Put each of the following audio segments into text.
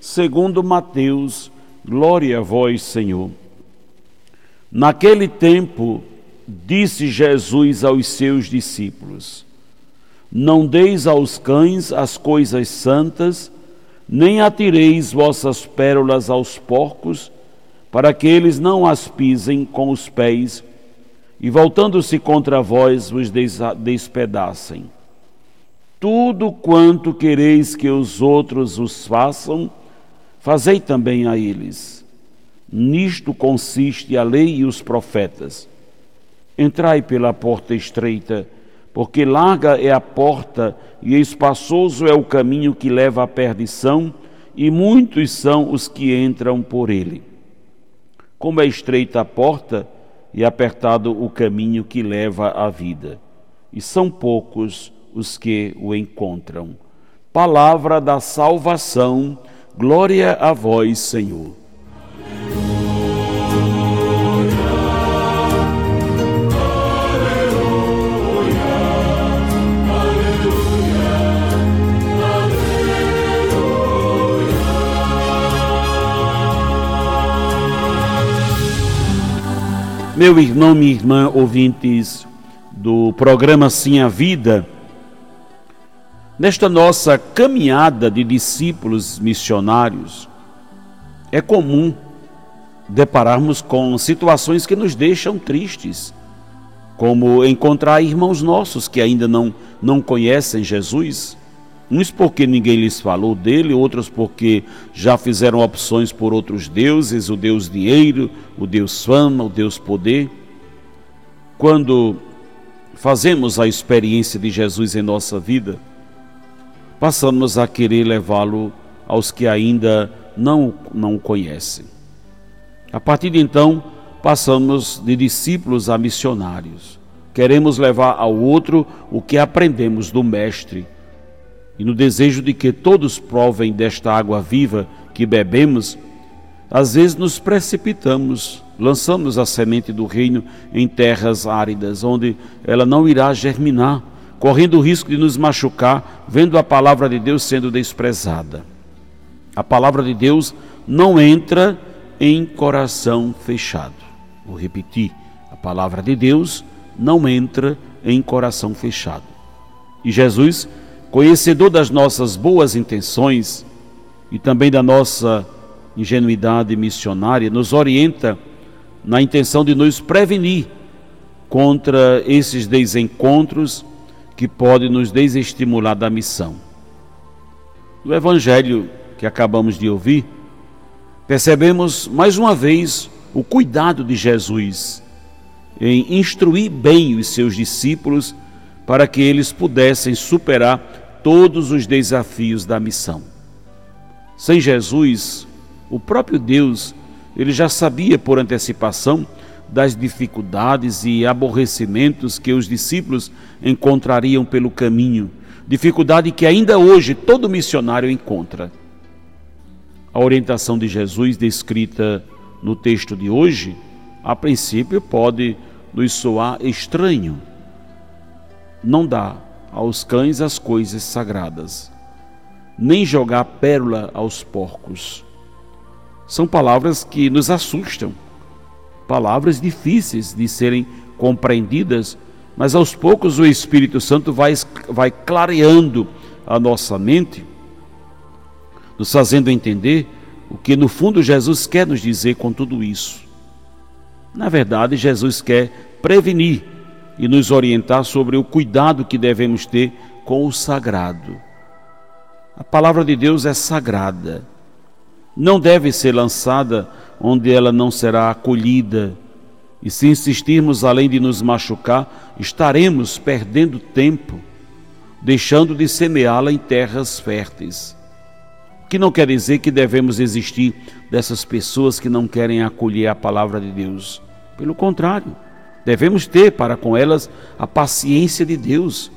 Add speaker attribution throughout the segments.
Speaker 1: segundo Mateus. Glória a vós, Senhor. Naquele tempo, disse Jesus aos seus discípulos: Não deis aos cães as coisas santas, nem atireis vossas pérolas aos porcos, para que eles não as pisem com os pés e voltando-se contra vós vos despedacem. Tudo quanto quereis que os outros os façam, fazei também a eles. Nisto consiste a lei e os profetas. Entrai pela porta estreita, porque larga é a porta e espaçoso é o caminho que leva à perdição, e muitos são os que entram por ele. Como é estreita a porta, e apertado o caminho que leva à vida, e são poucos os que o encontram. Palavra da salvação, glória a vós, Senhor. Meu irmão, minha irmã, ouvintes do programa Sim a Vida, nesta nossa caminhada de discípulos missionários, é comum depararmos com situações que nos deixam tristes, como encontrar irmãos nossos que ainda não, não conhecem Jesus Uns porque ninguém lhes falou dele, outros porque já fizeram opções por outros deuses, o Deus dinheiro, o Deus fama, o Deus poder. Quando fazemos a experiência de Jesus em nossa vida, passamos a querer levá-lo aos que ainda não, não o conhecem. A partir de então, passamos de discípulos a missionários. Queremos levar ao outro o que aprendemos do Mestre e no desejo de que todos provem desta água viva que bebemos, às vezes nos precipitamos, lançamos a semente do reino em terras áridas, onde ela não irá germinar, correndo o risco de nos machucar, vendo a palavra de Deus sendo desprezada. A palavra de Deus não entra em coração fechado. Vou repetir: a palavra de Deus não entra em coração fechado. E Jesus conhecedor das nossas boas intenções e também da nossa ingenuidade missionária, nos orienta na intenção de nos prevenir contra esses desencontros que podem nos desestimular da missão. No Evangelho que acabamos de ouvir, percebemos mais uma vez o cuidado de Jesus em instruir bem os seus discípulos para que eles pudessem superar todos os desafios da missão. Sem Jesus, o próprio Deus, ele já sabia por antecipação das dificuldades e aborrecimentos que os discípulos encontrariam pelo caminho, dificuldade que ainda hoje todo missionário encontra. A orientação de Jesus descrita no texto de hoje, a princípio pode nos soar estranho não dá aos cães as coisas sagradas, nem jogar pérola aos porcos. São palavras que nos assustam, palavras difíceis de serem compreendidas, mas aos poucos o Espírito Santo vai, vai clareando a nossa mente, nos fazendo entender o que no fundo Jesus quer nos dizer com tudo isso. Na verdade, Jesus quer prevenir e nos orientar sobre o cuidado que devemos ter com o sagrado. A palavra de Deus é sagrada. Não deve ser lançada onde ela não será acolhida. E se insistirmos além de nos machucar, estaremos perdendo tempo, deixando de semeá-la em terras férteis. que não quer dizer que devemos existir dessas pessoas que não querem acolher a palavra de Deus. Pelo contrário, devemos ter para com elas a paciência de Deus.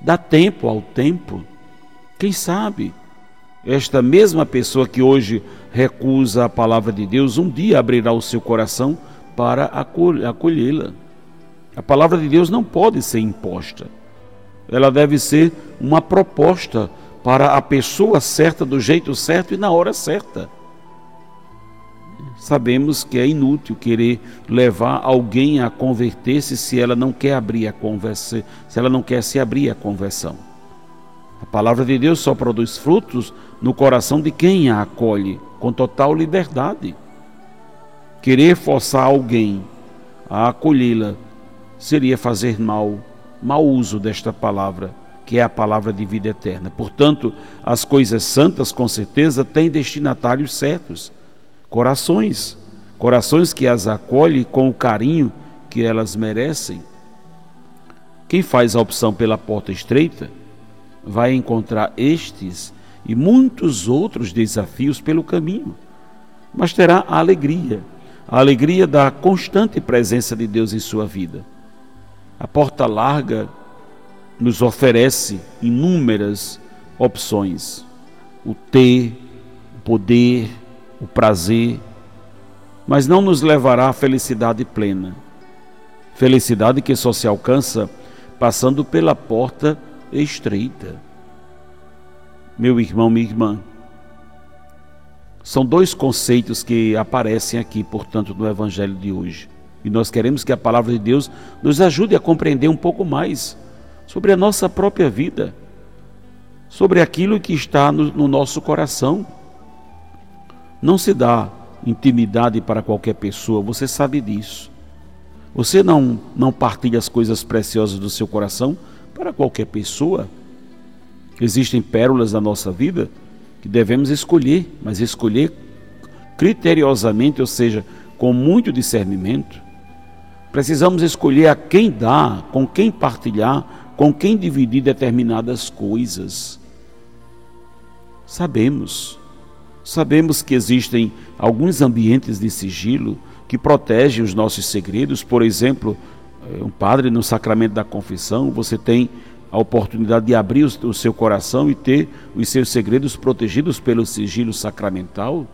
Speaker 1: Dá tempo ao tempo. Quem sabe esta mesma pessoa que hoje recusa a palavra de Deus, um dia abrirá o seu coração para acolhê-la. A palavra de Deus não pode ser imposta. Ela deve ser uma proposta para a pessoa certa, do jeito certo e na hora certa. Sabemos que é inútil querer levar alguém a converter-se se ela não quer abrir a conversa, se ela não quer se abrir à conversão. A palavra de Deus só produz frutos no coração de quem a acolhe com total liberdade. Querer forçar alguém a acolhê-la seria fazer mal, mau uso desta palavra que é a palavra de vida eterna. Portanto, as coisas santas, com certeza, têm destinatários certos, corações, corações que as acolhem com o carinho que elas merecem. Quem faz a opção pela porta estreita vai encontrar estes e muitos outros desafios pelo caminho, mas terá a alegria, a alegria da constante presença de Deus em sua vida. A porta larga nos oferece inúmeras opções: o ter, o poder, o prazer, mas não nos levará à felicidade plena. Felicidade que só se alcança passando pela porta estreita. Meu irmão, minha irmã, são dois conceitos que aparecem aqui, portanto, no Evangelho de hoje. E nós queremos que a palavra de Deus nos ajude a compreender um pouco mais sobre a nossa própria vida, sobre aquilo que está no, no nosso coração. Não se dá intimidade para qualquer pessoa, você sabe disso. Você não, não partilha as coisas preciosas do seu coração para qualquer pessoa. Existem pérolas na nossa vida que devemos escolher, mas escolher criteriosamente, ou seja, com muito discernimento. Precisamos escolher a quem dar, com quem partilhar, com quem dividir determinadas coisas. Sabemos, sabemos que existem alguns ambientes de sigilo que protegem os nossos segredos, por exemplo, um padre no sacramento da confissão, você tem a oportunidade de abrir o seu coração e ter os seus segredos protegidos pelo sigilo sacramental.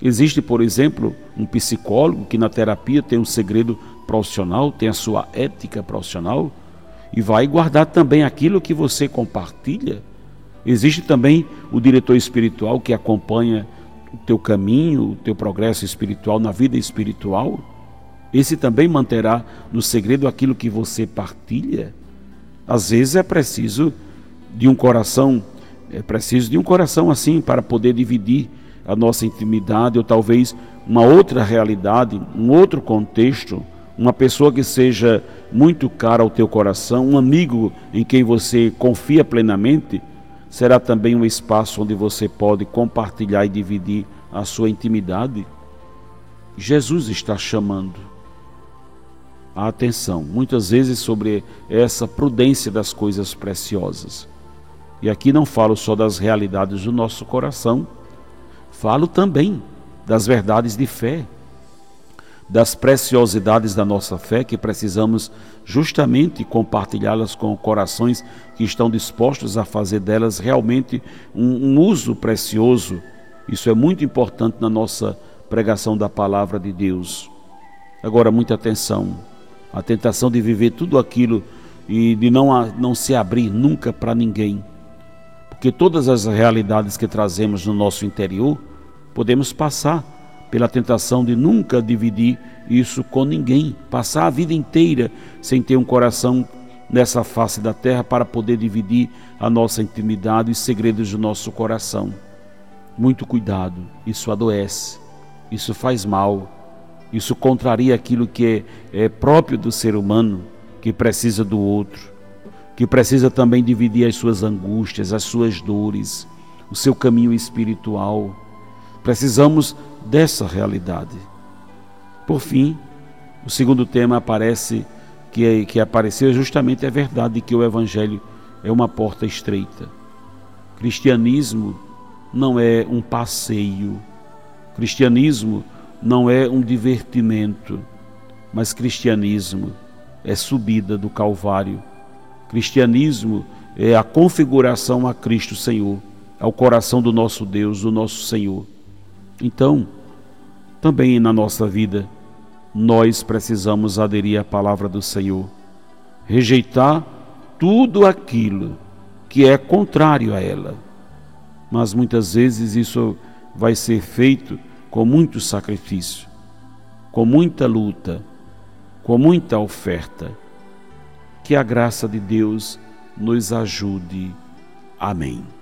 Speaker 1: Existe, por exemplo, um psicólogo que na terapia tem um segredo profissional, tem a sua ética profissional e vai guardar também aquilo que você compartilha. Existe também o diretor espiritual que acompanha o teu caminho, o teu progresso espiritual na vida espiritual. Esse também manterá no segredo aquilo que você partilha. Às vezes é preciso de um coração, é preciso de um coração assim para poder dividir a nossa intimidade ou talvez uma outra realidade, um outro contexto uma pessoa que seja muito cara ao teu coração, um amigo em quem você confia plenamente, será também um espaço onde você pode compartilhar e dividir a sua intimidade. Jesus está chamando a atenção, muitas vezes, sobre essa prudência das coisas preciosas. E aqui não falo só das realidades do nosso coração, falo também das verdades de fé das preciosidades da nossa fé, que precisamos justamente compartilhá-las com corações que estão dispostos a fazer delas realmente um, um, uso precioso. Isso é muito importante na nossa pregação da palavra de Deus. Agora, muita atenção. A tentação de viver tudo aquilo e de não, não se abrir nunca para ninguém. Porque todas as realidades que trazemos no nosso interior podemos passar pela tentação de nunca dividir isso com ninguém, passar a vida inteira sem ter um coração nessa face da terra para poder dividir a nossa intimidade e os segredos do nosso coração. Muito cuidado, isso adoece, isso faz mal, isso contraria aquilo que é, é próprio do ser humano, que precisa do outro, que precisa também dividir as suas angústias, as suas dores, o seu caminho espiritual. Precisamos dessa realidade. Por fim, o segundo tema aparece que, que apareceu justamente a verdade de que o Evangelho é uma porta estreita. Cristianismo não é um passeio. Cristianismo não é um divertimento, mas cristianismo é subida do Calvário. Cristianismo é a configuração a Cristo Senhor, ao coração do nosso Deus, do nosso Senhor. Então, também na nossa vida, nós precisamos aderir à palavra do Senhor, rejeitar tudo aquilo que é contrário a ela. Mas muitas vezes isso vai ser feito com muito sacrifício, com muita luta, com muita oferta. Que a graça de Deus nos ajude. Amém.